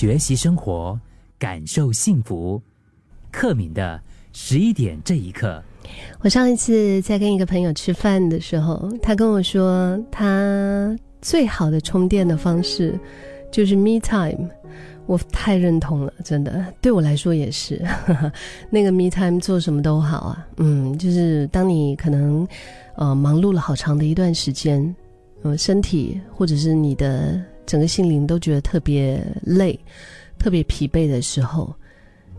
学习生活，感受幸福。克敏的十一点这一刻，我上一次在跟一个朋友吃饭的时候，他跟我说，他最好的充电的方式就是 me time。我太认同了，真的，对我来说也是。那个 me time 做什么都好啊，嗯，就是当你可能呃忙碌了好长的一段时间，呃，身体或者是你的整个心灵都觉得特别累、特别疲惫的时候，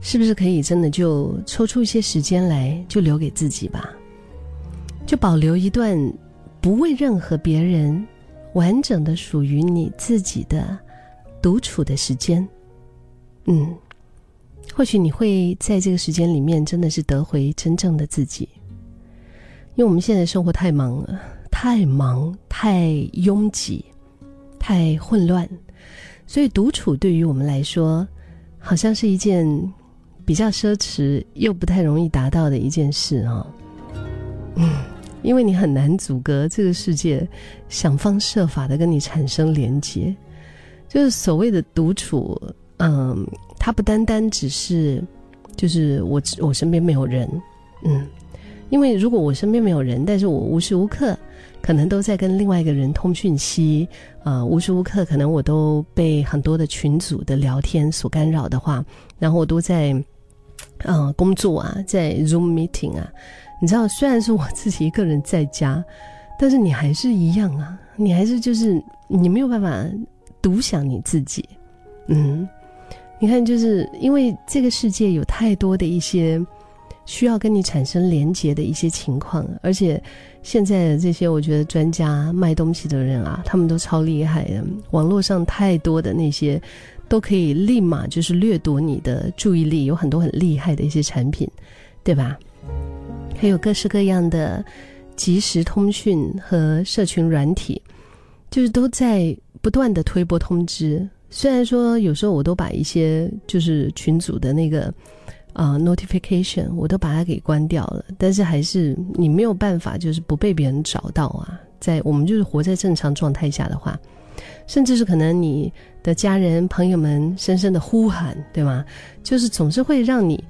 是不是可以真的就抽出一些时间来，就留给自己吧，就保留一段不为任何别人完整的属于你自己的独处的时间。嗯，或许你会在这个时间里面真的是得回真正的自己，因为我们现在生活太忙了，太忙，太拥挤，太混乱，所以独处对于我们来说，好像是一件比较奢侈又不太容易达到的一件事啊。嗯，因为你很难阻隔这个世界想方设法的跟你产生连接，就是所谓的独处。嗯，它不单单只是，就是我我身边没有人，嗯，因为如果我身边没有人，但是我无时无刻可能都在跟另外一个人通讯息，呃，无时无刻可能我都被很多的群组的聊天所干扰的话，然后我都在，嗯，工作啊，在 Zoom meeting 啊，你知道，虽然是我自己一个人在家，但是你还是一样啊，你还是就是你没有办法独享你自己，嗯。你看，就是因为这个世界有太多的一些需要跟你产生连结的一些情况，而且现在的这些我觉得专家卖东西的人啊，他们都超厉害的。网络上太多的那些都可以立马就是掠夺你的注意力，有很多很厉害的一些产品，对吧？还有各式各样的即时通讯和社群软体，就是都在不断的推波通知。虽然说有时候我都把一些就是群组的那个啊 notification 我都把它给关掉了，但是还是你没有办法就是不被别人找到啊。在我们就是活在正常状态下的话，甚至是可能你的家人朋友们深深的呼喊，对吗？就是总是会让你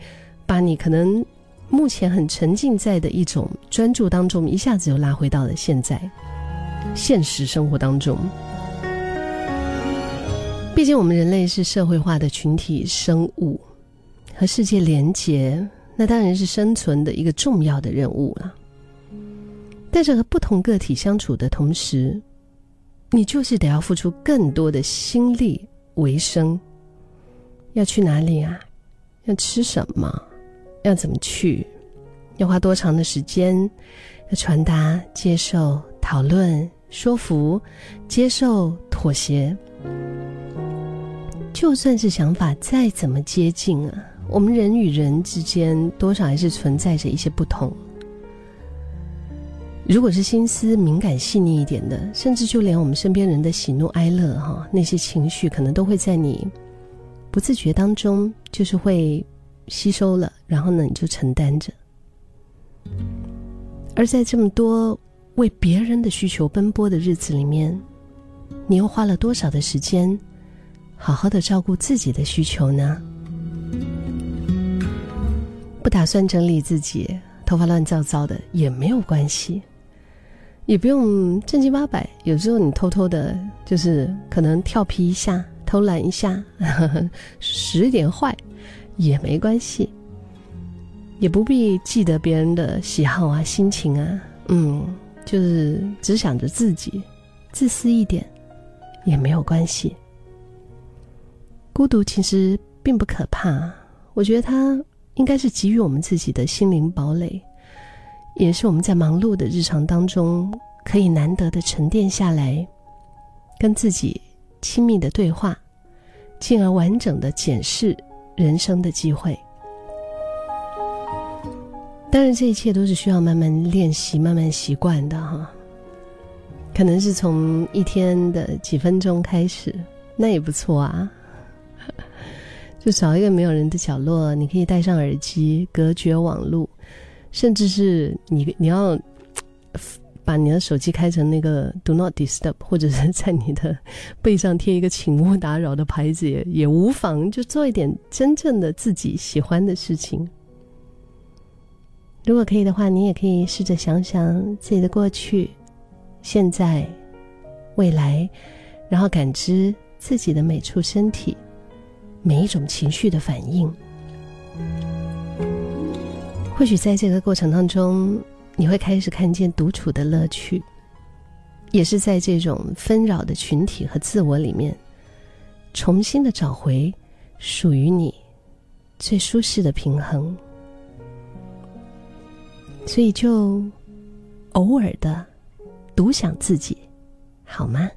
把你可能目前很沉浸在的一种专注当中，一下子又拉回到了现在现实生活当中。毕竟我们人类是社会化的群体生物，和世界连结，那当然是生存的一个重要的任务了。但是和不同个体相处的同时，你就是得要付出更多的心力为生。要去哪里啊？要吃什么？要怎么去？要花多长的时间？要传达、接受、讨论、说服、接受、妥协。就算是想法再怎么接近啊，我们人与人之间多少还是存在着一些不同。如果是心思敏感细腻一点的，甚至就连我们身边人的喜怒哀乐哈，那些情绪可能都会在你不自觉当中就是会吸收了，然后呢你就承担着。而在这么多为别人的需求奔波的日子里面，你又花了多少的时间？好好的照顾自己的需求呢？不打算整理自己，头发乱糟糟的也没有关系，也不用正经八百。有时候你偷偷的，就是可能调皮一下、偷懒一下，使点坏也没关系，也不必记得别人的喜好啊、心情啊。嗯，就是只想着自己，自私一点也没有关系。孤独其实并不可怕，我觉得它应该是给予我们自己的心灵堡垒，也是我们在忙碌的日常当中可以难得的沉淀下来，跟自己亲密的对话，进而完整的检视人生的机会。当然，这一切都是需要慢慢练习、慢慢习惯的哈。可能是从一天的几分钟开始，那也不错啊。就找一个没有人的角落，你可以戴上耳机，隔绝网络，甚至是你你要把你的手机开成那个 “Do Not Disturb”，或者是在你的背上贴一个“请勿打扰”的牌子也也无妨，就做一点真正的自己喜欢的事情。如果可以的话，你也可以试着想想自己的过去、现在、未来，然后感知自己的每处身体、每一种情绪的反应。或许在这个过程当中，你会开始看见独处的乐趣，也是在这种纷扰的群体和自我里面，重新的找回属于你最舒适的平衡。所以，就偶尔的独享自己，好吗？